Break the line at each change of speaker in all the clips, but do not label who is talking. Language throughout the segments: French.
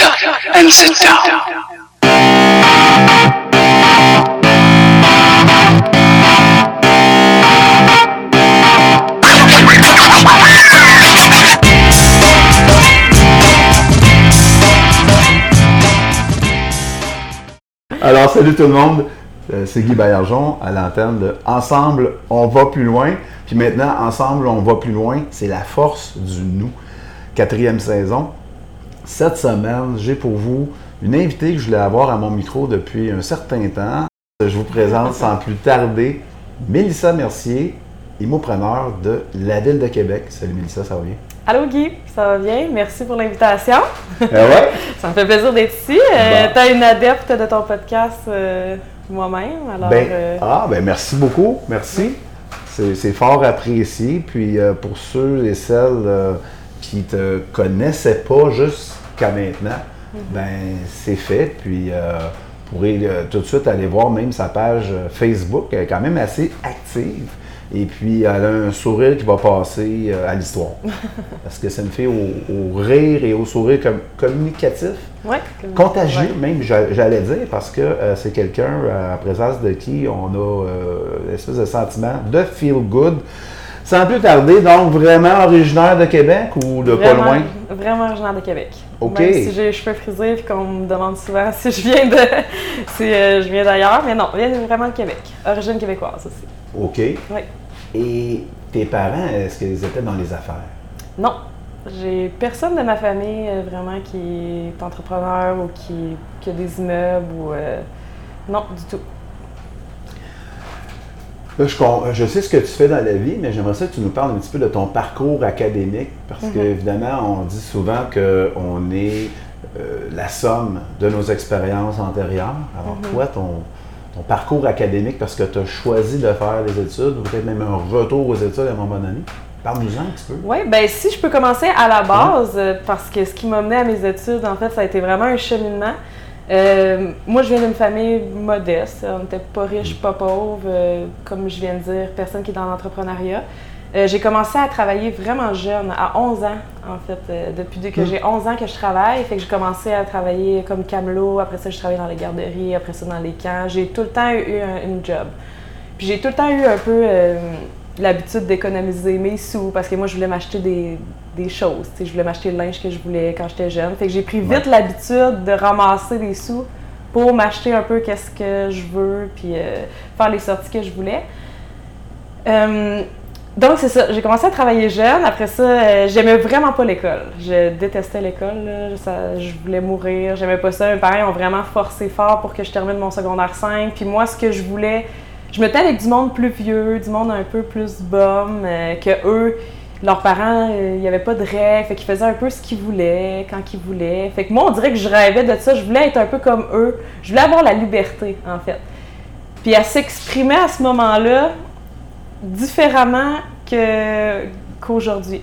Shut up and sit down.
Alors, salut tout le monde. Euh, C'est Guy Baillargeon à l'antenne de Ensemble, on va plus loin. Puis maintenant, Ensemble, on va plus loin. C'est la force du nous. Quatrième saison. Cette semaine, j'ai pour vous une invitée que je voulais avoir à mon micro depuis un certain temps. Je vous présente sans plus tarder Mélissa Mercier, immopreneur de la Ville de Québec. Salut Mélissa, ça va bien?
Allô Guy, ça va bien? Merci pour l'invitation.
Ah ouais?
Ça me fait plaisir d'être ici. Euh,
Bon.
T'es une adepte de ton podcast euh, moi-même. Alors,
Ben,
euh,
ah, ben merci beaucoup. Merci. C'est fort apprécié. Puis euh, pour ceux et celles qui te connaissaient pas jusqu'à maintenant, ben c'est fait. Puis euh, vous pourrez euh, tout de suite aller voir même sa page euh, Facebook. Elle est quand même assez active. Et puis, elle a un sourire qui va passer à l'histoire. Parce que c'est une fille au, au rire et au sourire communicatif.
ouais,
Contagieux,
ouais.
même, j'a- j'allais dire, parce que euh, c'est quelqu'un euh, à présence de qui on a euh, l'espèce de sentiment de feel good. Sans plus tarder, donc vraiment originaire de Québec ou de pas loin?
Vraiment originaire de Québec.
OK.
Même si j'ai les cheveux frisés et qu'on me demande souvent si je viens de si euh, je viens d'ailleurs, mais non, je viens vraiment de Québec. Origine québécoise aussi.
OK.
Oui.
Et tes parents, est-ce qu'ils étaient dans les affaires?
Non, j'ai personne de ma famille euh, vraiment qui est entrepreneur ou qui, qui a des immeubles ou euh, non du tout.
Là, je, sais ce que tu fais dans la vie, mais j'aimerais ça que tu nous parles un petit peu de ton parcours académique, parce
Mhm.
qu'évidemment, on dit souvent qu'on est euh, la somme de nos expériences antérieures. Alors,
Mhm.
toi, ton, ton parcours académique, parce que tu as choisi de faire des études, ou peut-être même un retour aux études à un moment donné, parle-nous-en un petit peu.
Oui, ben si je peux commencer à la base, euh, parce que ce qui m'a mené à mes études, en fait, ça a été vraiment un cheminement. Euh, moi, je viens d'une famille modeste. On n'était pas riche, pas pauvre, euh, comme je viens de dire, personne qui est dans l'entrepreneuriat. Euh, j'ai commencé à travailler vraiment jeune, à 11 ans, en fait. depuis que
Mm.
j'ai 11 ans que je travaille, fait que j'ai commencé à travailler comme camelot. Après ça, je travaillais dans les garderies, après ça, dans les camps. J'ai tout le temps eu un, une job. Puis j'ai tout le temps eu un peu l'habitude d'économiser mes sous parce que moi, je voulais m'acheter des, des choses. Je voulais m'acheter le linge que je voulais quand j'étais jeune. Fait que j'ai pris vite l'habitude de ramasser des sous pour m'acheter un peu qu'est-ce que je veux puis euh, faire les sorties que je voulais. Euh, donc, c'est ça. J'ai commencé à travailler jeune. Après ça, euh, j'aimais vraiment pas l'école. Je détestais l'école. Ça- Je voulais mourir. J'aimais pas ça. Mes parents ont vraiment forcé fort pour que je termine mon secondaire 5. Puis moi, ce que je voulais, je me mettais avec du monde plus vieux, du monde un peu plus bum, que eux, leurs parents, euh, il n'y avait pas de règles. Fait qu'ils faisaient un peu ce qu'ils voulaient, quand ils voulaient. Fait que moi, on dirait que je rêvais de ça. Je voulais être un peu comme eux. Je voulais avoir la liberté, en fait. Puis elle s'exprimait à ce moment-là différemment qu'aujourd'hui.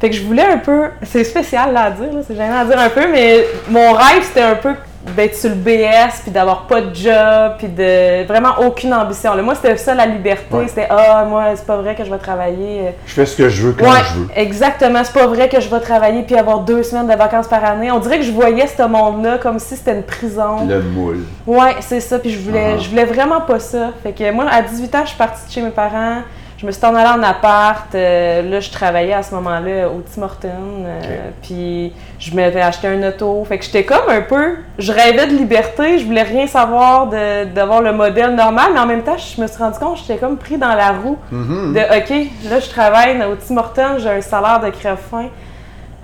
Fait que je voulais un peu, c'est spécial là à dire, c'est gênant à dire un peu, mais mon rêve c'était un peu d'être sur le BS, puis d'avoir pas de job, puis de vraiment aucune ambition. là. Moi c'était ça la liberté,
Ouais.
c'était ah moi c'est pas vrai que je vais travailler.
Je fais ce que je veux quand
Ouais,
je veux.
exactement. C'est pas vrai que je vais travailler puis avoir deux semaines de vacances par année. On dirait que je voyais ce monde-là comme si c'était une prison.
Le moule.
Ouais, c'est ça. Puis je voulais,
Ah.
je voulais vraiment pas ça. Fait que moi, à 18 ans, je suis partie de chez mes parents. Je me suis en allée en appart. euh, là, je travaillais à ce moment-là au Tim euh. Puis je m'avais acheté un auto. Fait que j'étais comme un peu. Je rêvais de liberté. Je voulais rien savoir d'avoir le modèle normal. Mais en même temps, je me suis rendu compte que j'étais comme pris dans la roue
Mhm.
de OK, là, je travaille au Tim. J'ai un salaire de crève-fin.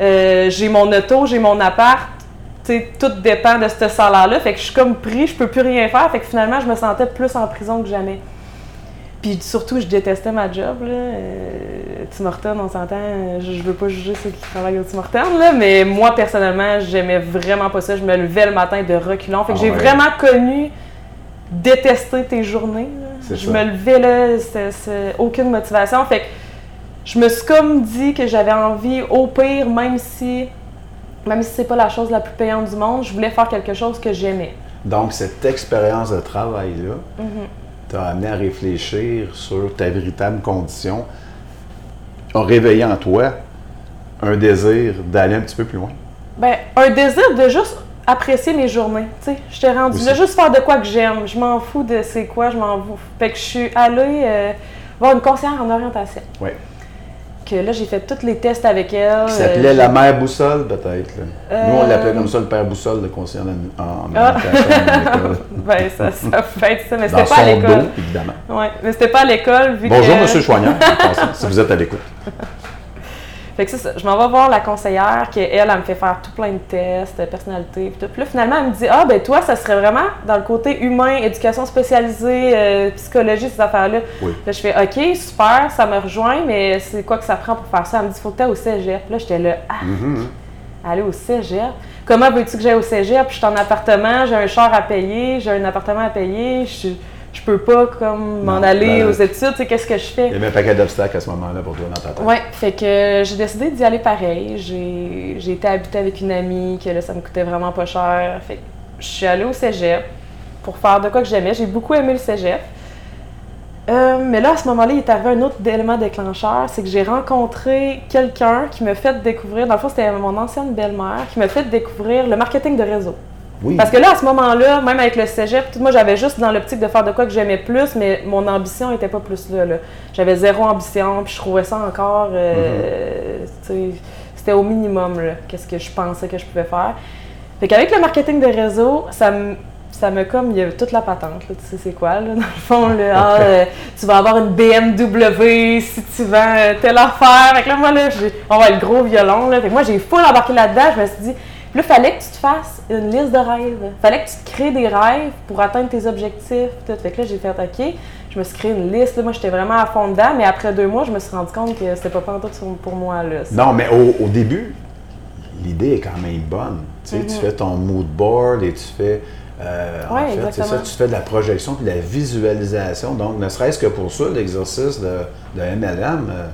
Euh, j'ai mon auto, j'ai mon appart. Tu sais, tout dépend de ce salaire-là. Fait que je suis comme pris, je peux plus rien faire. Fait que finalement, je me sentais plus en prison que jamais. Puis surtout, je détestais ma job. Là. Euh, Tim Hortons, on s'entend, euh, je, je veux pas juger ceux qui travaillent au Tim Hortons, là, mais moi, personnellement, j'aimais vraiment pas ça. Je me levais le matin de reculons. Fait que
Ah
j'ai
ouais.
vraiment connu détester tes journées. Je
ça.
me levais là, c'est- c'est aucune motivation. Fait que je me suis comme dit que j'avais envie, au pire, même si même si c'est pas la chose la plus payante du monde, je voulais faire quelque chose que j'aimais.
Donc, cette expérience de travail-là
Mhm.
T'a amené à réfléchir sur ta véritable condition, a réveillé en toi un désir d'aller un petit peu plus loin?
Ben, un désir de juste apprécier mes journées. Tu sais, j'étais rendue
Aussi.
là juste faire de quoi que j'aime. Je m'en fous de c'est quoi, je m'en fous. Fait que je suis allée euh, voir une conseillère en orientation.
Oui.
Que là, j'ai fait tous les tests avec elle.
Qui s'appelait
Euh,
la mère boussole, peut-être. Nous, on
Euh,
l'appelait comme ça le père boussole, le conseiller en, en,
Ah. Ben, ça, ça fait être ça, mais c'était pas à l'école.
évidemment.
Ouais, mais c'était pas à l'école
Bonjour,
que...
Monsieur Choignard, si vous êtes à l'écoute.
Fait que ça. Je m'en vais voir la conseillère, qui elle, elle me fait faire tout plein de tests, de personnalité, puis tout. Puis là, finalement, elle me dit Ah, ben toi, ça serait vraiment dans le côté humain, éducation spécialisée, euh, psychologie, ces affaires-là.
Oui.
Là, je fais OK, super, ça me rejoint, mais c'est quoi que ça prend pour faire ça? Elle me dit Faut que tu au cégep. Là, j'étais là Ah,
Mhm.
aller au cégep? Comment veux-tu que j'aille au cégep? Je suis en appartement, j'ai un char à payer, j'ai un appartement à payer, je, je peux pas comme m'en aller
ben,
aux études, tu sais, qu'est-ce que je fais?
Il y avait un paquet d'obstacles à ce moment-là pour toi dans ta tête.
Ouais, fait que j'ai décidé d'y aller pareil. J'ai j'ai été habiter avec une amie, que là, ça me coûtait vraiment pas cher. Fait que je suis allée au cégep pour faire de quoi que j'aimais. J'ai beaucoup aimé le cégep. Euh, mais là, à ce moment-là, il est arrivé un autre élément déclencheur, c'est que j'ai rencontré quelqu'un qui m'a fait découvrir, dans le fond, c'était mon ancienne belle-mère, qui m'a fait découvrir le marketing de réseau.
Oui.
Parce que là, à ce moment-là, même avec le cégep, moi, j'avais juste dans l'optique de faire de quoi que j'aimais plus, mais mon ambition était pas plus là. là. J'avais zéro ambition, puis je trouvais ça encore. euh, sais, C'était au minimum, là, qu'est-ce que je pensais que je pouvais faire. Fait qu'avec le marketing de réseau, ça me. Ça me comme, il y avait toute la patente, là, tu sais c'est quoi, là, dans le fond, là, ah, euh, tu vas avoir une BMW si tu vends euh, telle affaire. Fait que là, moi, là, j'ai- on va le gros violon, là. Fait que moi, j'ai full embarqué là-dedans, je me suis dit, là, fallait que tu te fasses une liste de rêves. Fallait que tu te crées des rêves pour atteindre tes objectifs. Tout. Fait que là, j'ai fait OK. Je me suis créé une liste. Là, moi, j'étais vraiment à fond dedans. Mais après deux mois, je me suis rendu compte que c'était pas pantoute pour moi. Là, ça.
Non, mais au, au début, l'idée est quand même bonne. Tu, sais, tu
Mhm.
fais ton mood board et tu fais. euh, en
Ouais,
fait, c'est ça, tu fais de la projection puis de la visualisation. Donc, ne serait-ce que pour ça, l'exercice de, de MLM, euh,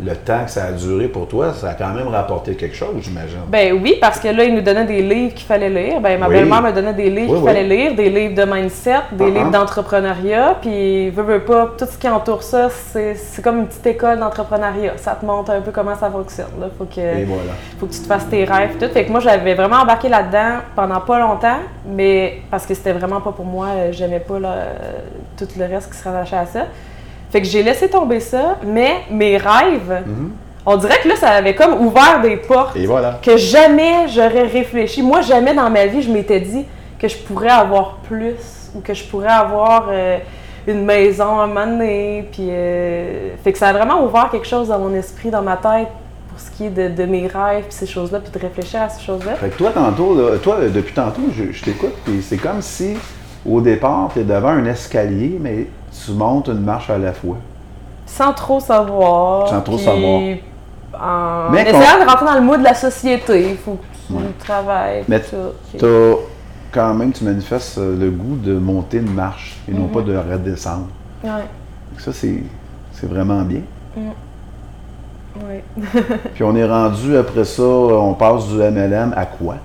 le temps que ça a duré pour toi, ça a quand même rapporté quelque chose, j'imagine.
Ben oui, parce que là, il nous donnait des livres qu'il fallait lire. Ben, ma
Oui.
belle-mère me donnait des livres
Oui,
qu'il
oui.
fallait lire, des livres de mindset, des
Uh-huh.
livres d'entrepreneuriat. Puis, veux, veux pas, tout ce qui entoure ça, c'est c'est comme une petite école d'entrepreneuriat. Ça te montre un peu comment ça fonctionne. Là. Faut que...
Et voilà.
faut que tu te fasses tes rêves et tout. Fait que moi, j'avais vraiment embarqué là-dedans pendant pas longtemps, mais parce que c'était vraiment pas pour moi. euh, J'aimais pas là, euh, tout le reste qui se rattachait à ça. Fait que j'ai laissé tomber ça, mais mes rêves,
Mhm.
on dirait que là, ça avait comme ouvert des portes
Et voilà.
que jamais j'aurais réfléchi. Moi, jamais dans ma vie, je m'étais dit que je pourrais avoir plus ou que je pourrais avoir euh, une maison à un moment donné. Puis, euh, fait que ça a vraiment ouvert quelque chose dans mon esprit, dans ma tête, pour ce qui est de, de mes rêves, puis ces choses-là, puis de réfléchir à ces choses-là.
Fait que toi, tantôt, là, toi, depuis tantôt, je, je t'écoute, puis c'est comme si, au départ, tu es devant un escalier, mais tu montes une marche à la fois.
Sans trop savoir.
Sans trop
puis
savoir.
En
Mais
essayant de rentrer dans le mood de la société. Il faut que tu
Ouais.
travailles.
Mais. Tu as quand même, tu manifestes le goût de monter une marche et non
Mhm.
pas de redescendre.
Ouais.
Ça, c'est, c'est vraiment bien.
ouais.
Puis on est rendu après ça, on passe du MLM à quoi?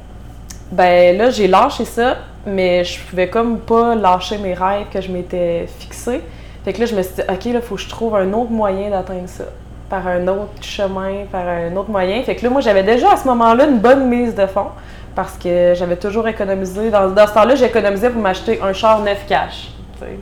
Ben là, j'ai lâché ça, mais je pouvais comme pas lâcher mes rêves que je m'étais fixés. Fait que là, je me suis dit, OK, là, faut que je trouve un autre moyen d'atteindre ça. Par un autre chemin, par un autre moyen. Fait que là, moi, j'avais déjà à ce moment-là une bonne mise de fonds parce que j'avais toujours économisé. Dans, dans ce temps-là, j'économisais pour m'acheter un char neuf cash. tu sais.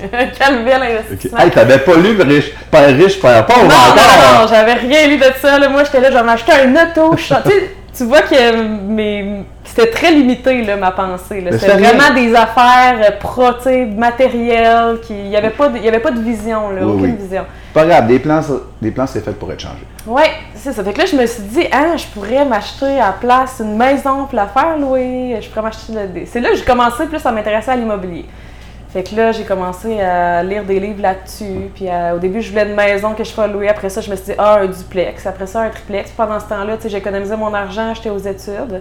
Quel bel investissement.
Hey, t'avais pas lu riche, Père riche, Père pauvre
Non, non, non, j'avais rien lu de ça. Là. Moi, j'étais là, j'en acheté un auto. je- tu sais, tu vois que mes... c'était très limité, là, ma pensée. C'était vraiment des affaires euh, pro, tu sais, matérielles. qui- Il n'y avait, pas de- il y avait pas de vision, là,
Oui,
aucune
oui.
vision.
Pas grave, des plans, des plans c'est fait pour être changé.
Ouais, c'est ça. Fait que là, je me suis dit, ah, je pourrais m'acheter à la place une maison pour la faire louer. Je pourrais m'acheter. le- C'est là que j'ai commencé plus à m'intéresser à l'immobilier. Fait que là, j'ai commencé à lire des livres là-dessus. Puis à- au début, je voulais une maison que je ferais louer. Après ça, je me suis dit, ah, un duplex. Après ça, un triplex. Pendant ce temps-là, tu sais, j'économisais mon argent, j'étais aux études.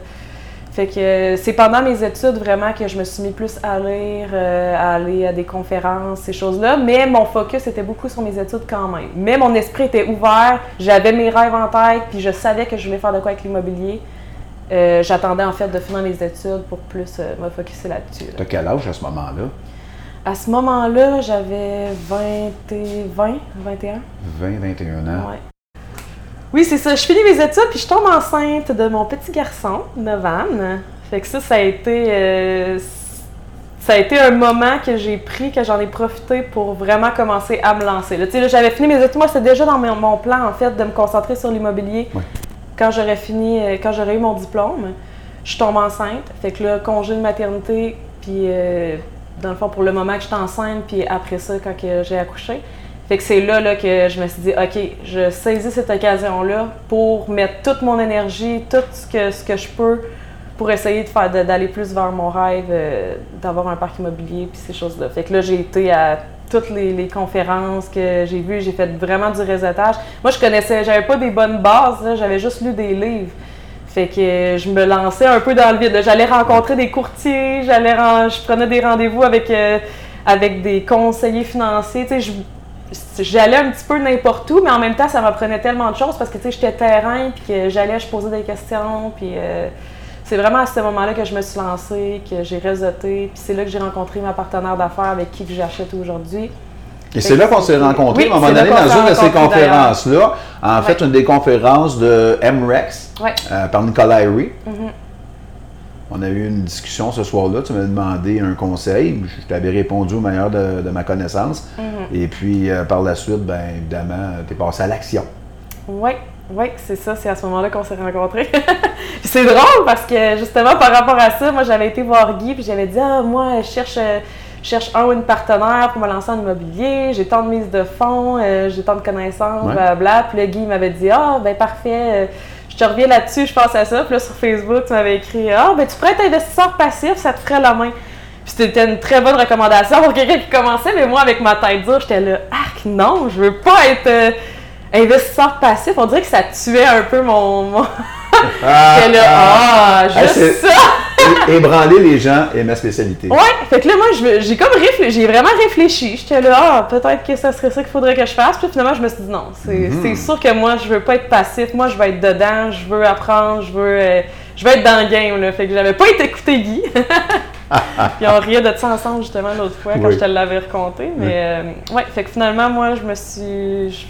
Fait que euh, c'est pendant mes études vraiment que je me suis mis plus à lire, euh, à aller à des conférences, ces choses-là. Mais mon focus était beaucoup sur mes études quand même. Mais mon esprit était ouvert, j'avais mes rêves en tête, puis je savais que je voulais faire de quoi avec l'immobilier. Euh, J'attendais en fait de finir les études pour plus euh, me focuser là-dessus. là.
T'as quel âge à ce moment-là?
À ce moment-là, j'avais 20 et 20, 21.
20, 21 ans.
Ouais. Oui, c'est ça. Je finis mes études, puis je tombe enceinte de mon petit garçon, Novan. Fait que ça, ça a été... euh, ça a été un moment que j'ai pris, que j'en ai profité pour vraiment commencer à me lancer. Là, là, j'avais fini mes études. Moi, c'était déjà dans mon, plan, en fait, de me concentrer sur l'immobilier
Ouais.
quand j'aurais fini, euh, quand j'aurais eu mon diplôme. Je tombe enceinte. Fait que là, congé de maternité, puis euh, dans le fond, pour le moment que j'étais enceinte, puis après ça, quand j'ai accouché. Fait que c'est là, là que je me suis dit, OK, je saisis cette occasion-là pour mettre toute mon énergie, tout ce que, je peux pour essayer de faire d'aller plus vers mon rêve euh, d'avoir un parc immobilier puis ces choses-là. Fait que là, j'ai été à toutes les, les conférences que j'ai vues, j'ai fait vraiment du réseautage. Moi, je connaissais, j'avais pas des bonnes bases, j'avais juste lu des livres. Fait que je me lançais un peu dans le vide. J'allais rencontrer des courtiers, j'allais je prenais des rendez-vous avec, euh, avec des conseillers financiers. J'allais un petit peu n'importe où, mais en même temps, ça m'apprenait tellement de choses parce que j'étais terrain, puis que j'allais, je posais des questions, puis euh, c'est vraiment à ce moment-là que je me suis lancée, que j'ai réseauté, puis c'est là que j'ai rencontré ma partenaire d'affaires avec qui j'achète aujourd'hui.
Et c'est là qu'on s'est rencontrés
Oui,
à un moment donné dans une de ces conférences-là. En fait, une des conférences de MREX euh, par Nicolas Henry.
Mhm.
On a eu une discussion ce soir-là. Tu m'as demandé un conseil. Je t'avais répondu au meilleur de, de ma connaissance.
Mhm.
Et puis, euh, par la suite, bien évidemment, tu es passé à l'action.
Oui, oui, c'est ça, c'est à ce moment-là qu'on s'est rencontrés. C'est drôle parce que justement par rapport à ça, moi j'avais été voir Guy puis j'avais dit Ah, moi je cherche, euh, je cherche un ou une partenaire pour me lancer en immobilier, j'ai tant de mise de fonds, euh, j'ai tant de connaissances,
Ouais.
blablabla. Puis là, Guy m'avait dit Ah, ben parfait, euh, je te reviens là-dessus, je pense à ça. Puis là sur Facebook, tu m'avais écrit Ah, ben tu pourrais être investisseur passif, ça te ferait la main. Puis c'était une très bonne recommandation pour quelqu'un qui commençait, mais moi, avec ma tête dure, j'étais là, arc, non, je veux pas être euh, investisseur passif. On dirait que ça tuait un peu mon. mon... J'étais là, ah,
Ah,
juste ça!
Ébranler les gens est ma spécialité.
Ouais, fait que là, moi, j'ai comme réfléchi, j'ai vraiment réfléchi. J'étais là, ah, peut-être que ça serait ça qu'il faudrait que je fasse. Puis finalement, je me suis dit, non, c'est
Mhm.
sûr que moi, je veux pas être passif. Moi, je veux être dedans, je veux apprendre, je veux, euh, je veux être dans le game. Là. Fait que j'avais pas été écouter Guy. Puis on riait de ça ensemble, justement, l'autre fois, quand
Oui.
je te l'avais raconté. Mais euh, ouais, fait que finalement, moi, je me suis.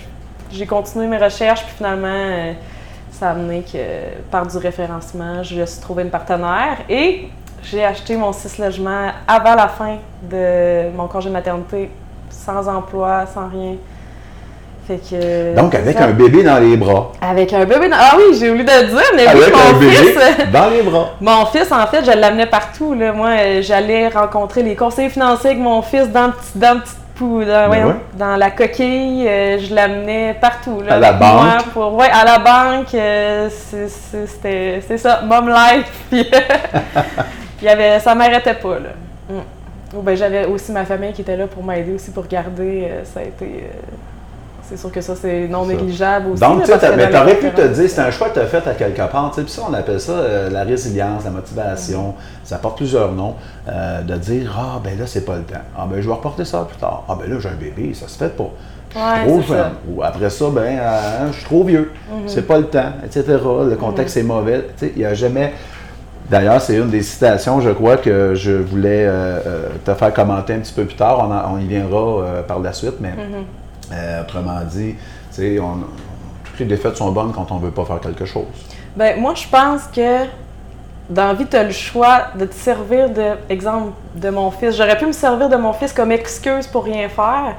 J'ai continué mes recherches, puis finalement. euh, ça a amené que par du référencement, je suis trouvé une partenaire et j'ai acheté mon 6 logements avant la fin de mon congé de maternité, sans emploi, sans rien. Fait que.
Donc, avec
ça.
un bébé dans les bras.
Avec un bébé dans... Ah oui, j'ai oublié de le dire, mais oui,
Avec un
mon fils.
dans les bras.
Mon fils, en fait, je l'amenais partout. Là. Moi, euh, j'allais rencontrer les conseillers financiers avec mon fils dans, le petit- dans, le petit pou- dans, voyons,
ouais.
dans la coquille. euh, je l'amenais partout. Là,
À la
moi
banque.
pour, ouais, à la banque. euh, C'était ça, mom life. Puis, il y avait, ça m'arrêtait pas. Là. Mm. Ou ben, J'avais aussi ma famille qui était là pour m'aider aussi pour garder. euh, ça a été. C'est sûr que ça, c'est non négligeable aussi.
Donc, tu t'aurais pu te dire, c'est un choix que tu as fait à quelque part. Puis ça, on appelle ça euh, la résilience, la motivation. Ça porte plusieurs noms. euh, de dire, ah, ben là, c'est pas le temps. Ah, ben je vais reporter ça plus tard. Ah, ben là, j'ai un bébé, ça se fait pas. Je suis
Ouais,
trop jeune.
ça.
Ou après ça, ben, euh, je suis trop vieux. C'est pas le temps, etc. Le contexte est mauvais. Tu sais, Il n'y a jamais. D'ailleurs, c'est une des citations, je crois, que je voulais euh, te faire commenter un petit peu plus tard. On, en- on y viendra par la suite, mais euh, autrement dit, on- toutes les défaites sont bonnes quand on ne veut pas faire quelque chose.
Ben, moi, je pense que dans la vie, tu as le choix de te servir de, exemple, de mon fils. J'aurais pu me servir de mon fils comme excuse pour rien faire,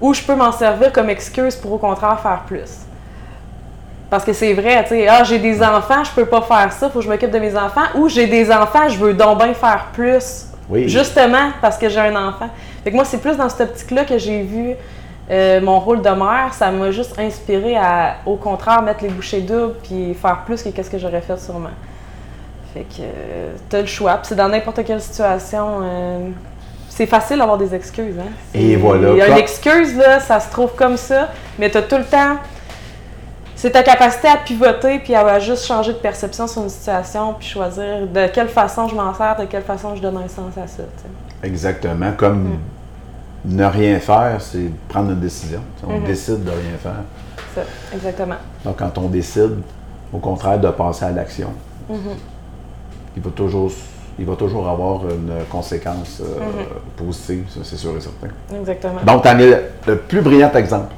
ou je peux m'en servir comme excuse pour au contraire faire plus. Parce que c'est vrai, tu sais, ah, j'ai des enfants, je peux pas faire ça, faut que je m'occupe de mes enfants, ou j'ai des enfants, je veux donc bien faire plus.
Oui.
Justement parce que j'ai un enfant. Fait que moi, c'est plus dans cette optique-là que j'ai vu euh, mon rôle de mère. Ça m'a juste inspiré à, au contraire, mettre les bouchées doubles puis faire plus que qu'est-ce que j'aurais fait sûrement. Fait que euh, t'as le choix. Puis c'est dans n'importe quelle situation. euh, c'est facile d'avoir des excuses. Hein?
Et voilà.
Il y a une excuse, là, ça se trouve comme ça, mais t'as tout le temps. C'est ta capacité à pivoter puis à juste changer de perception sur une situation puis choisir de quelle façon je m'en sers, de quelle façon je donne un sens à ça.
Exactement. Comme ne rien faire, c'est prendre une décision. On
Mhm.
décide de rien faire.
Ça, exactement.
Donc, quand on décide, au contraire, de passer à l'action,
Mhm.
il, va toujours, il va toujours avoir une conséquence euh,
Mhm.
positive, c'est sûr et certain.
Exactement.
Donc, tu en es le, le plus brillant exemple.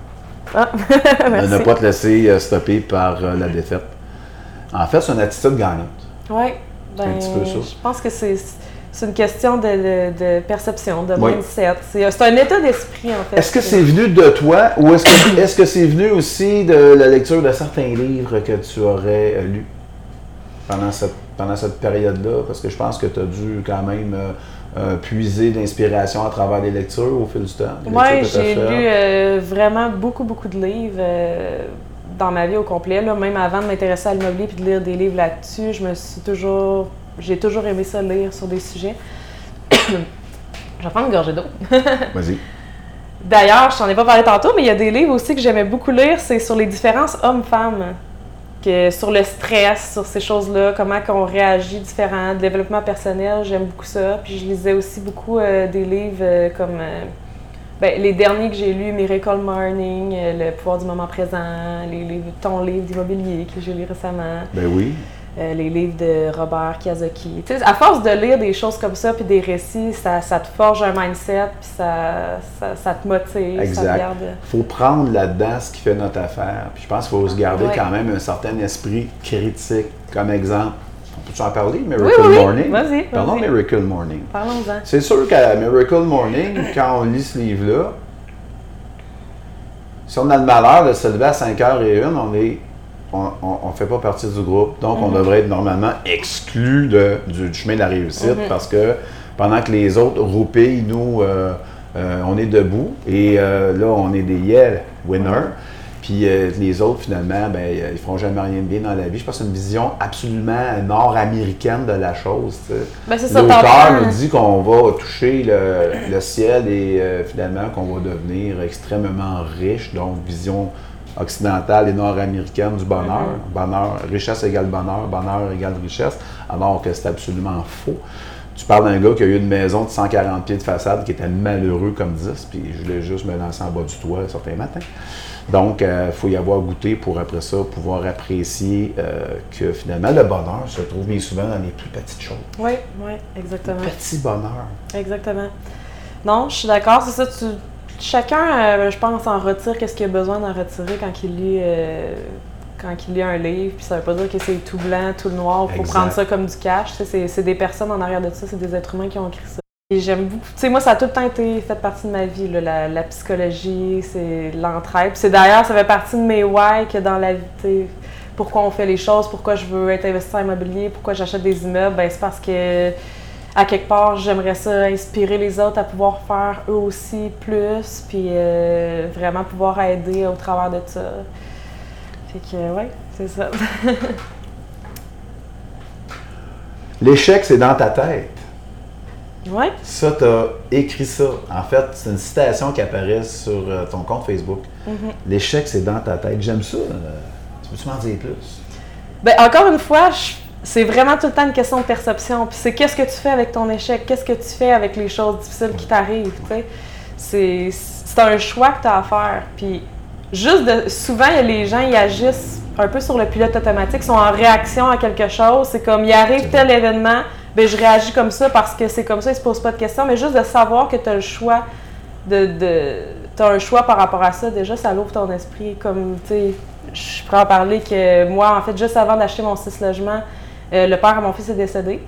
Ah,
de
merci.
ne pas te laisser euh, stopper par euh, la défaite. En fait, c'est une attitude gagnante.
Oui, ben,
un petit peu ça.
je pense que c'est c'est une question de, de- de perception, de
Oui.
mindset. C'est un état d'esprit, en fait.
Est-ce que c'est venu de toi ou est-ce que est-ce que c'est venu aussi de la lecture de certains livres que tu aurais euh, lus pendant cette, pendant cette période-là? Parce que je pense que tu as dû quand même euh, euh, puiser d'inspiration à travers les lectures au fil du temps.
Oui, j'ai lu euh, vraiment beaucoup, beaucoup de livres euh, dans ma vie au complet. Là. Même avant de m'intéresser à l'immobilier puis de lire des livres là-dessus, je me suis toujours... J'ai toujours aimé ça lire sur des sujets. je vais prendre une gorgée d'eau.
Vas-y.
D'ailleurs, je t'en ai pas parlé tantôt, mais il y a des livres aussi que j'aimais beaucoup lire, c'est sur les différences hommes-femmes. Sur le stress, sur ces choses-là, comment qu'on réagit différent, le développement personnel, j'aime beaucoup ça. Puis je lisais aussi beaucoup euh, des livres euh, comme euh, ben, les derniers que j'ai lus, Miracle Morning, Le pouvoir du moment présent, les livres, ton livre d'immobilier que j'ai lu récemment,
Ben oui.
Euh, les livres de Robert Kiyosaki. À force de lire des choses comme ça, puis des récits, ça, ça te forge un mindset, puis ça, ça, ça te motive, ça te
Exact.
garde...
faut prendre là-dedans ce qui fait notre affaire. Puis je pense qu'il faut se garder
Ouais.
quand même un certain esprit critique. Comme exemple, on peut-tu en parler? Miracle
Oui, oui, oui.
Morning?
Vas-y,
Parlons. Miracle Morning.
Parlons-en.
C'est sûr qu'à Miracle Morning, quand on lit ce livre-là, si on a le malheur de se lever à 5h01, on est on ne fait pas partie du groupe. Donc,
Mhm.
on devrait être normalement exclu de- du, du chemin de la réussite
Mhm.
parce que pendant que les autres roupillent, nous, euh, euh, on est debout et euh, là, on est des yeah winners. Puis les autres, finalement, ben, ils feront jamais rien de bien dans la vie. Je pense que c'est une vision absolument nord-américaine de la chose.
Ben, c'est ça,
L'auteur nous dit qu'on va toucher le, le ciel et finalement qu'on va devenir extrêmement riche, donc vision occidentale et nord-américaine du bonheur.
Mm-hmm.
Bonheur, richesse égale bonheur, bonheur égale richesse, alors que c'est absolument faux. Tu parles d'un gars qui a eu une maison de 140 pieds de façade qui était malheureux comme 10, puis je voulais juste me lancer en bas du toit certains matins. Donc, il faut y avoir goûté pour après ça pouvoir apprécier euh, que finalement le bonheur se trouve bien souvent dans les plus petites choses.
Oui, oui, exactement.
Petit bonheur.
Exactement. Non, je suis d'accord, c'est ça. Tu, chacun, euh, je pense, en retire qu'est-ce qu'il a besoin d'en retirer quand il lit. euh, quand il lit un livre, puis ça veut pas dire que c'est tout blanc, tout noir, il faut prendre ça comme du cash. C'est, des personnes en arrière de ça, c'est des êtres humains qui ont écrit ça. Et j'aime beaucoup. Tu sais, moi, ça a tout le temps été fait partie de ma vie, là, la, la psychologie, c'est l'entraide. C'est d'ailleurs, ça fait partie de mes why que dans la vie, pourquoi on fait les choses, pourquoi je veux être investisseur immobilier, pourquoi j'achète des immeubles, ben c'est parce que à quelque part, j'aimerais ça inspirer les autres à pouvoir faire eux aussi plus, puis euh, vraiment pouvoir aider au travers de ça. Fait que, ouais, c'est ça.
L'échec, c'est dans ta tête.
ouais,
Ça, tu as écrit ça. En fait, c'est une citation qui apparaît sur euh, ton compte Facebook. L'échec, c'est dans ta tête. J'aime ça. Euh, tu peux-tu m'en dire plus?
Ben, encore une fois, je- c'est vraiment tout le temps une question de perception. Puis c'est qu'est-ce que tu fais avec ton échec, qu'est-ce que tu fais avec les choses difficiles qui t'arrivent. C'est, un choix que tu as à faire. Puis juste de, souvent, les gens, ils agissent un peu sur le pilote automatique, sont en réaction à quelque chose. C'est comme, il arrive tel événement, ben je réagis comme ça parce que c'est comme ça, ils se posent pas de questions. Mais juste de savoir que tu as le choix de, de un choix par rapport à ça, déjà, ça l'ouvre ton esprit. Comme, tu sais, je pourrais en parler que moi, en fait, juste avant d'acheter mon six logements, euh, le père à mon fils est décédé.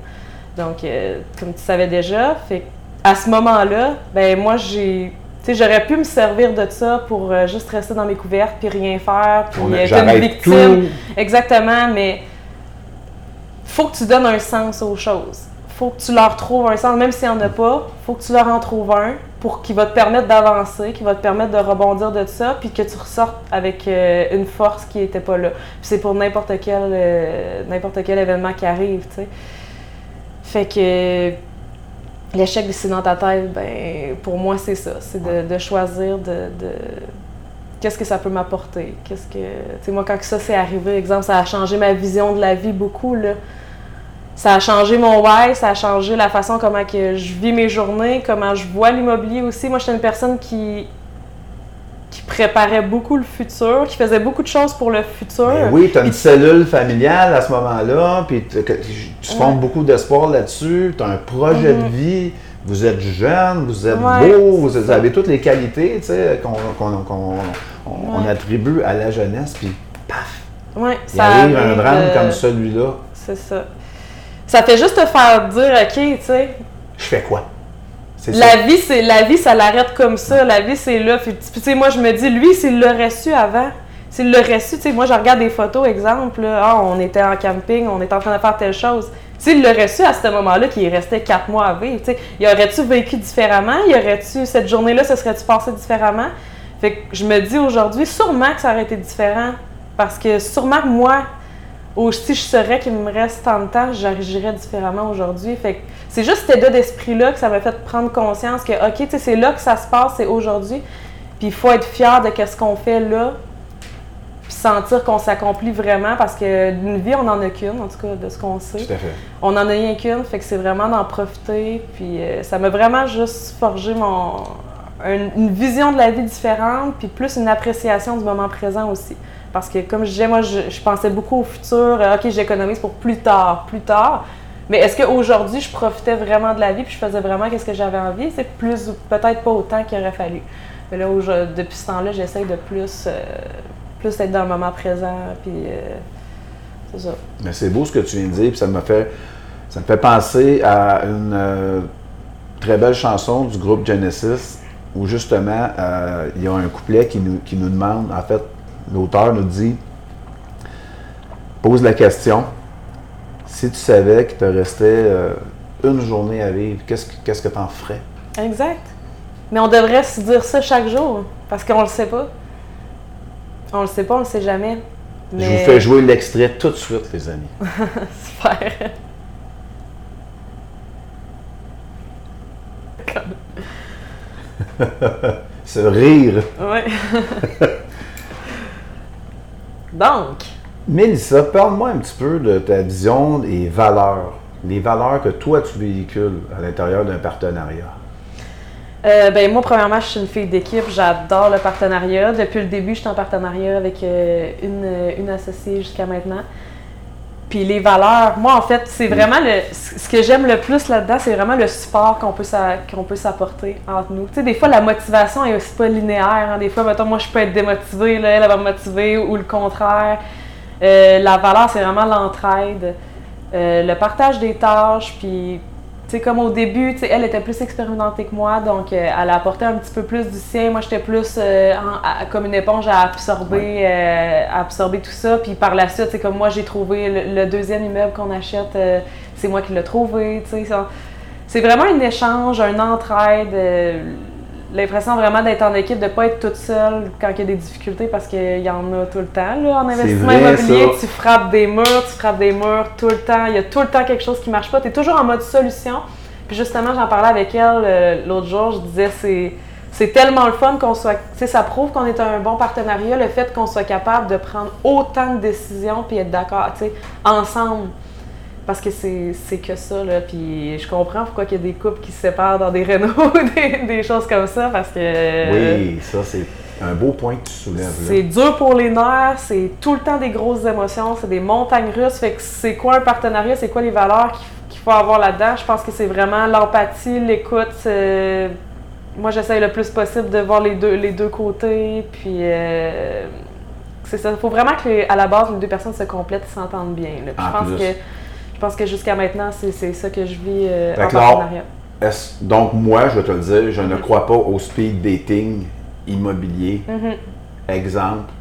Donc, euh, comme tu savais déjà, fait à ce moment-là, ben moi, j'ai. Tu sais, j'aurais pu me servir de ça pour euh, juste rester dans mes couvertes puis rien faire, puis être une victime.
tout.
Exactement, mais faut que tu donnes un sens aux choses. faut que tu leur trouves un sens, même s'il n'y en a pas, faut que tu leur en trouves un pour qui va te permettre d'avancer, qui va te permettre de rebondir de ça, puis que tu ressortes avec euh, une force qui n'était pas là. Puis c'est pour n'importe quel, euh, n'importe quel événement qui arrive, tu sais. Fait que l'échec c'est dans ta tête, ben pour moi c'est ça, c'est de, de choisir de, de qu'est-ce que ça peut m'apporter, qu'est-ce que, tu sais moi quand ça s'est arrivé, exemple ça a changé ma vision de la vie beaucoup là. Ça a changé mon why, ça a changé la façon comment que je vis mes journées, comment je vois l'immobilier aussi. Moi, j'étais une personne qui qui préparait beaucoup le futur, qui faisait beaucoup de choses pour le futur.
Ben oui, tu as une cellule familiale à ce moment-là, puis tu tu beaucoup d'espoir là-dessus, tu as un projet de vie, vous êtes jeune, vous êtes
Mhm. Ouais,
beau, vous,
ça.
avez toutes les qualités qu'on
Ouais.
attribue à la jeunesse, puis paf,
Ouais,
il arrive un drame
euh,
comme celui-là.
C'est ça. Ça fait juste te faire dire, OK, tu sais,
Je fais quoi? Ça.
la vie, c'est la vie, ça l'arrête comme ça. La vie, c'est là. Puis, tu sais, moi, je me dis, lui, s'il l'aurait su avant, s'il l'aurait su, tu sais, moi, je regarde des photos, exemple, ah, on était en camping, on était en train de faire telle chose. S'il l'aurait su à ce moment-là, qu'il restait quatre mois à vivre, tu sais, y aurait-tu vécu différemment? Y aurait-tu, cette journée-là, se serait-tu passé différemment? Fait que je me dis aujourd'hui, sûrement que ça aurait été différent. Parce que sûrement que moi, ou si je saurais qu'il me reste tant de temps, j'agirais différemment aujourd'hui. Fait que c'est juste cet état d'esprit-là que ça m'a fait prendre conscience que, OK, c'est là que ça se passe, c'est aujourd'hui. Puis il faut être fier de ce qu'on fait là, puis sentir qu'on s'accomplit vraiment, parce que d'une vie, on n'en a qu'une, en tout cas, de ce qu'on sait.
Tout à fait.
On n'en a rien qu'une, fait que c'est vraiment d'en profiter. Puis euh, ça m'a vraiment juste forgé mon, un- une vision de la vie différente, puis plus une appréciation du moment présent aussi. Parce que comme je disais, moi, je, pensais beaucoup au futur. euh, OK, j'économise pour plus tard, plus tard. Mais est-ce qu'aujourd'hui, je profitais vraiment de la vie, puis je faisais vraiment ce que j'avais envie? C'est plus, peut-être pas autant qu'il aurait fallu. Mais là, où je- depuis ce temps-là, j'essaye de plus, euh, plus être dans le moment présent, puis euh, c'est ça.
Mais c'est beau ce que tu viens de dire, puis ça me fait, ça me fait penser à une très belle chanson du groupe Genesis, où justement, il y a un couplet qui nous, qui nous demande, en fait, l'auteur nous dit, pose la question, si tu savais qu'il te restait euh, une journée à vivre, qu'est-ce que qu'est-ce que tu en ferais?
Exact. Mais on devrait se dire ça chaque jour, parce qu'on le sait pas. On le sait pas, on le sait jamais.
Je vous fais jouer l'extrait tout de suite, les amis.
Super.
Ce rire.
Ouais. Donc,
Mélissa, parle-moi un petit peu de ta vision et valeurs. Les valeurs que toi tu véhicules à l'intérieur d'un partenariat.
euh, ben moi, premièrement, je suis une fille d'équipe. J'adore le partenariat. Depuis le début, je suis en partenariat avec euh, une, une associée jusqu'à maintenant. Puis les valeurs, moi, en fait, c'est vraiment le. Ce que j'aime le plus là-dedans, c'est vraiment le support qu'on peut qu'on peut s'apporter entre nous. Tu sais, des fois, la motivation est aussi pas linéaire. hein. Des fois, mettons, moi, je peux être démotivée, là, elle, elle va me motiver, ou le contraire. Euh, la valeur, c'est vraiment l'entraide, euh, le partage des tâches, puis, sais, comme au début, tu sais, elle était plus expérimentée que moi, donc euh, elle a apporté un petit peu plus du sien. Moi, j'étais plus euh, en- à- comme une éponge à absorber, euh, à absorber tout ça. Puis par la suite, c'est comme moi, j'ai trouvé le, le deuxième immeuble qu'on achète, c'est moi qui l'ai trouvé, tu sais. ça- C'est vraiment un échange, un entraide. L'impression vraiment d'être en équipe, de ne pas être toute seule quand il y a des difficultés parce qu'il y en a tout le temps. Là, en investissement
vrai,
immobilier,
ça.
tu frappes des murs, tu frappes des murs tout le temps. Il y a tout le temps quelque chose qui marche pas. Tu es toujours en mode solution. Puis justement, j'en parlais avec elle euh, l'autre jour. Je disais, c'est. C'est tellement le fun qu'on soit. Tu sais, ça prouve qu'on est un bon partenariat, le fait qu'on soit capable de prendre autant de décisions puis être d'accord, tu sais, ensemble. Parce que c'est c'est que ça, là. Puis je comprends pourquoi il y a des couples qui se séparent dans des rénaux, des, des choses comme ça, parce que.
Oui, ça c'est un beau point que tu soulèves.
C'est dur pour les nerfs, c'est tout le temps des grosses émotions, c'est des montagnes russes. Fait que c'est quoi un partenariat, c'est quoi les valeurs qu'il faut avoir là-dedans? Je pense que c'est vraiment l'empathie, l'écoute. euh, moi, j'essaye le plus possible de voir les deux, les deux côtés. Puis, euh, c'est ça. Il faut vraiment que, à la base, les deux personnes se complètent et s'entendent bien. là. Puis
En
je pense
plus.
que, je pense que jusqu'à maintenant, c'est ça que je vis euh, en partenariat.
Donc moi, je vais te le dire, je ne crois pas au speed dating immobilier.
Mhm.
Exemple,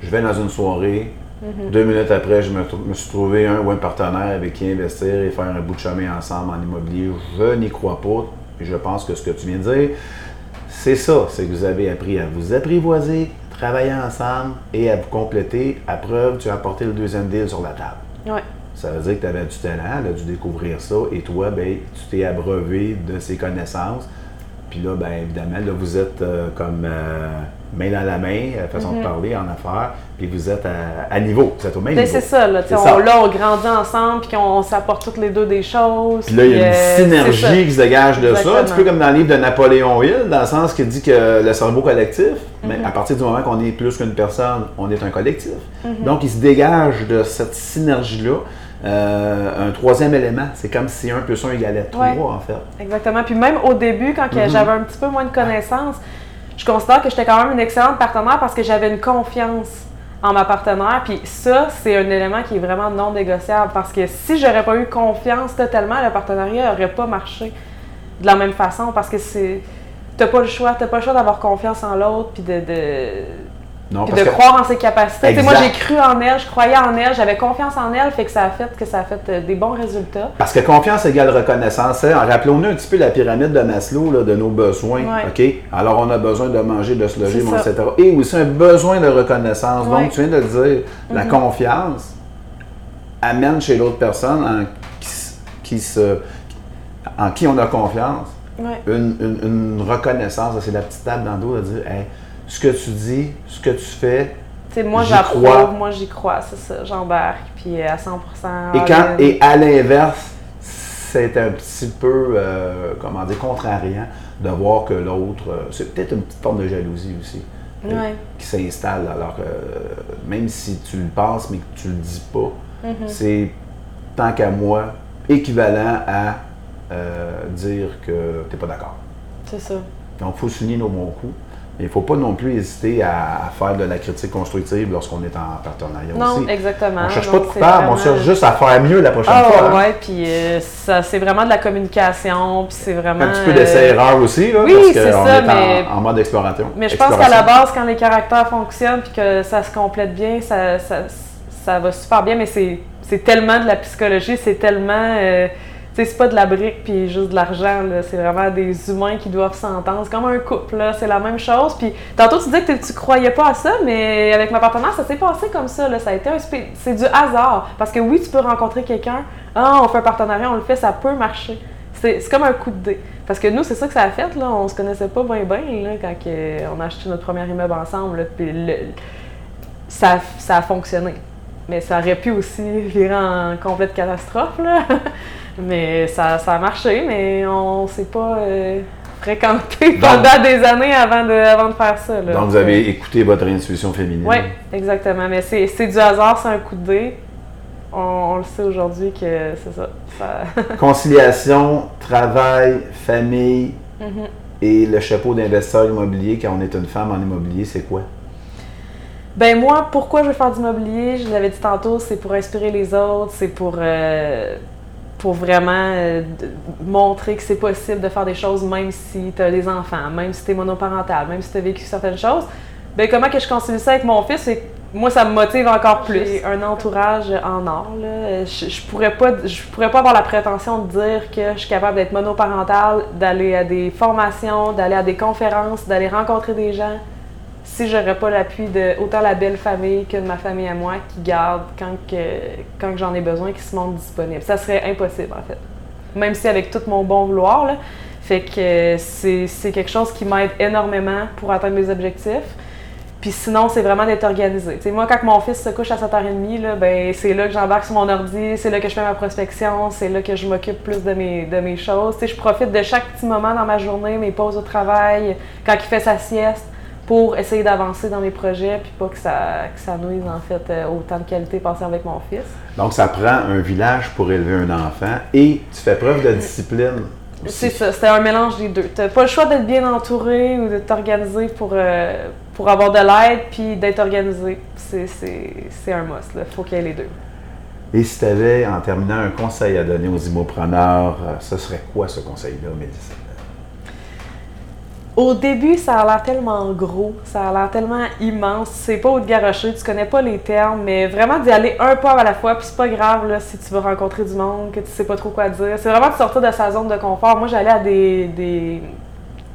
je vais dans une soirée,
Mhm.
deux minutes après, je me, me suis trouvé un ou un partenaire avec qui investir et faire un bout de chemin ensemble en immobilier. Je n'y crois pas. Et je pense que ce que tu viens de dire, c'est ça, c'est que vous avez appris à vous apprivoiser, travailler ensemble et à vous compléter. À preuve, tu as apporté le deuxième deal sur la table.
Ouais.
Ça veut dire que tu avais du talent, elle a dû découvrir ça, et toi, ben, tu t'es abreuvé de ses connaissances. Puis là, ben, évidemment, là, vous êtes euh, comme euh, main dans la main, euh, façon de parler en affaires, puis vous êtes à, à niveau, vous êtes au même
Ben,
niveau.
c'est ça, là, on,
ça.
là, on grandit ensemble, puis qu'on s'apporte toutes les deux des choses.
Puis là, il y a une
euh,
synergie qui se dégage de ça, un petit peu comme dans le livre de Napoléon Hill, dans le sens qu'il dit que le cerveau collectif, mais
Mhm.
à partir du moment qu'on est plus qu'une personne, on est un collectif.
Mhm.
Donc, il se dégage de cette synergie-là euh, un troisième élément. C'est comme si 1 plus 1 égalait 3,
Ouais.
en fait.
Exactement. Puis même au début, quand
Mhm.
j'avais un petit peu moins de connaissances, je considère que j'étais quand même une excellente partenaire parce que j'avais une confiance en ma partenaire. Puis ça, c'est un élément qui est vraiment non négociable parce que si j'aurais pas eu confiance totalement, le partenariat n'aurait pas marché de la même façon parce que c'est. T'as pas le choix, t'as pas le choix d'avoir confiance en l'autre puis de, de,
Non, parce
de
que-
croire en ses capacités. Moi, j'ai cru en elle, je croyais en elle, j'avais confiance en elle, fait que ça a fait que ça a fait euh, des bons résultats.
Parce que confiance égale reconnaissance. hein. Rappelons-nous un petit peu la pyramide de Maslow là, de nos besoins.
Ouais.
OK? Alors, on a besoin de manger, de se loger, bon, etc. Et aussi un besoin de reconnaissance.
Ouais.
Donc, tu viens de dire, la
Mhm.
confiance amène chez l'autre personne en qui, se, en qui on a confiance
Ouais.
une, une- une reconnaissance. C'est la petite table dans le dos de dire hey, ce que tu dis, ce que tu fais.
Tu sais, moi,
J'y
j'approuve,
crois.
moi, j'y crois, c'est ça, j'embarque, puis euh, à 100%
Et, quand, et à l'inverse, c'est un petit peu, euh, comment dire, contrariant de voir que l'autre, euh, c'est peut-être une petite forme de jalousie aussi euh,
Ouais.
qui s'installe. Alors que même si tu le penses mais que tu le dis pas,
Mhm.
c'est tant qu'à moi équivalent à dire que tu n'es pas d'accord.
C'est ça.
Donc, il faut souligner nos bons coups. Mais il ne faut pas non plus hésiter à, faire de la critique constructive lorsqu'on est en partenariat
Non,
aussi.
exactement.
On ne cherche pas de coupable, on cherche juste à faire mieux la prochaine
Ah
fois.
ouais, puis euh, ça, c'est vraiment de la communication, puis c'est vraiment...
Un petit peu d'essai-erreur aussi, là,
oui,
parce
c'est
qu'on
ça,
est
mais-
en, en mode exploration.
Mais je pense qu'à la base, quand les caractères fonctionnent puis que ça se complète bien, ça, ça, ça va super bien, mais c'est tellement de la psychologie, c'est tellement... euh, c'est pas de la brique puis juste de l'argent, c'est vraiment des humains qui doivent s'entendre. C'est comme un couple, c'est la même chose. Puis tantôt, tu disais que tu croyais pas à ça, mais avec ma partenaire, ça s'est passé comme ça. Là. Ça a été un C'est du hasard. Parce que oui, tu peux rencontrer quelqu'un, ah, on fait un partenariat, on le fait, ça peut marcher. C'est comme un coup de dé. Parce que nous, c'est ça que ça a fait, là. On se connaissait pas bien, quand on a acheté notre premier immeuble ensemble, là. Puis le- ça, ça a fonctionné. Mais ça aurait pu aussi virer en complète catastrophe, là. mais ça, ça a marché, mais on s'est pas euh, fréquenté
Donc-
pendant des années avant de, avant de faire ça, là.
Donc, vous avez écouté votre intuition féminine.
Oui, exactement. Mais c'est du hasard, c'est un coup de dé. On, on le sait aujourd'hui que c'est ça. ça...
Conciliation, travail, famille
Mhm.
et le chapeau d'investisseur immobilier quand on est une femme en immobilier, c'est quoi?
Ben moi, pourquoi je veux faire du mobilier, je l'avais dit tantôt, c'est pour inspirer les autres, c'est pour, euh, pour vraiment euh, montrer que c'est possible de faire des choses même si tu as des enfants, même si tu es monoparental, même si tu as vécu certaines choses. Ben comment que je concilie ça avec mon fils, que moi ça me motive encore plus. J'ai un entourage en or là, je, je pourrais pas je pourrais pas avoir la prétention de dire que je suis capable d'être monoparental, d'aller à des formations, d'aller à des conférences, d'aller rencontrer des gens si j'aurais pas l'appui de autant la belle famille que de ma famille à moi qui garde quand que, quand que j'en ai besoin, qui se montre disponible. Ça serait impossible en fait. Même si avec tout mon bon vouloir, là. Fait que euh, c'est quelque chose qui m'aide énormément pour atteindre mes objectifs. Puis sinon, c'est vraiment d'être organisé. Tu sais, moi, quand mon fils se couche à 7h30, là, ben, c'est là que j'embarque sur mon ordi, c'est là que je fais ma prospection, c'est là que je m'occupe plus de mes, de mes choses. Je profite de chaque petit moment dans ma journée, mes pauses au travail, quand il fait sa sieste, pour essayer d'avancer dans mes projets, puis pas que ça, que ça nuise, en fait, euh, autant de qualité passée avec mon fils.
Donc, ça prend un village pour élever un enfant et tu fais preuve de discipline.
C'est ça, c'était un mélange des deux. T'as pas le choix d'être bien entouré ou de t'organiser pour, euh, pour avoir de l'aide, puis d'être organisé. C'est un must, là. Faut qu'il y ait les deux.
Et si tu avais, en terminant, un conseil à donner aux immopreneurs, euh, ce serait quoi ce conseil-là, Mélissa?
Au début, ça a l'air tellement gros, ça a l'air tellement immense. C'est pas où te garocher, tu connais pas les termes, mais vraiment d'y aller un pas à la fois. Puis c'est pas grave là, si tu veux rencontrer du monde, que tu sais pas trop quoi dire. C'est vraiment de sortir de sa zone de confort. Moi, j'allais à des, des,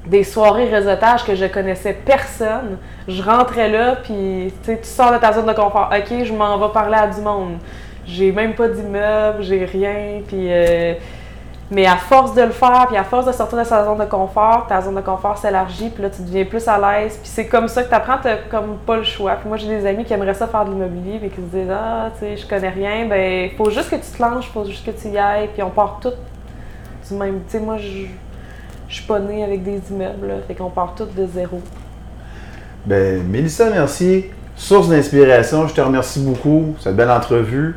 des soirées réseautage que je connaissais personne. Je rentrais là, puis tu sors de ta zone de confort. Ok, je m'en vais parler à du monde. J'ai même pas d'immeuble, j'ai rien, puis. euh, mais à force de le faire, puis à force de sortir de sa zone de confort, ta zone de confort s'élargit, puis là, tu deviens plus à l'aise. Puis c'est comme ça que tu apprends, tu comme pas le choix. Puis moi, j'ai des amis qui aimeraient ça faire de l'immobilier, mais qui se disent Ah, tu sais, je connais rien. Ben, faut juste que tu te lances, faut juste que tu y ailles, puis on part tout du même. Tu sais, moi, je suis pas née avec des immeubles, là, fait qu'on part tout de zéro.
Ben, Mélissa Mercier, source d'inspiration, je te remercie beaucoup. Cette belle entrevue.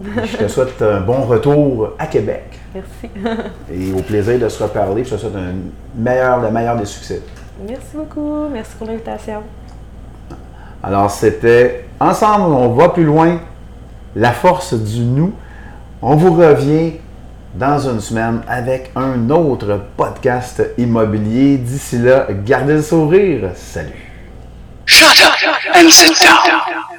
Merci.
Je te souhaite un bon retour à Québec
Merci.
et au plaisir de se reparler. Je te souhaite un meilleur, le meilleur des succès.
Merci beaucoup. Merci pour l'invitation.
Alors, c'était Ensemble, on va plus loin. La force du nous. On vous revient dans une semaine avec un autre podcast immobilier. D'ici là, gardez le sourire. Salut.
Shut up and sit down.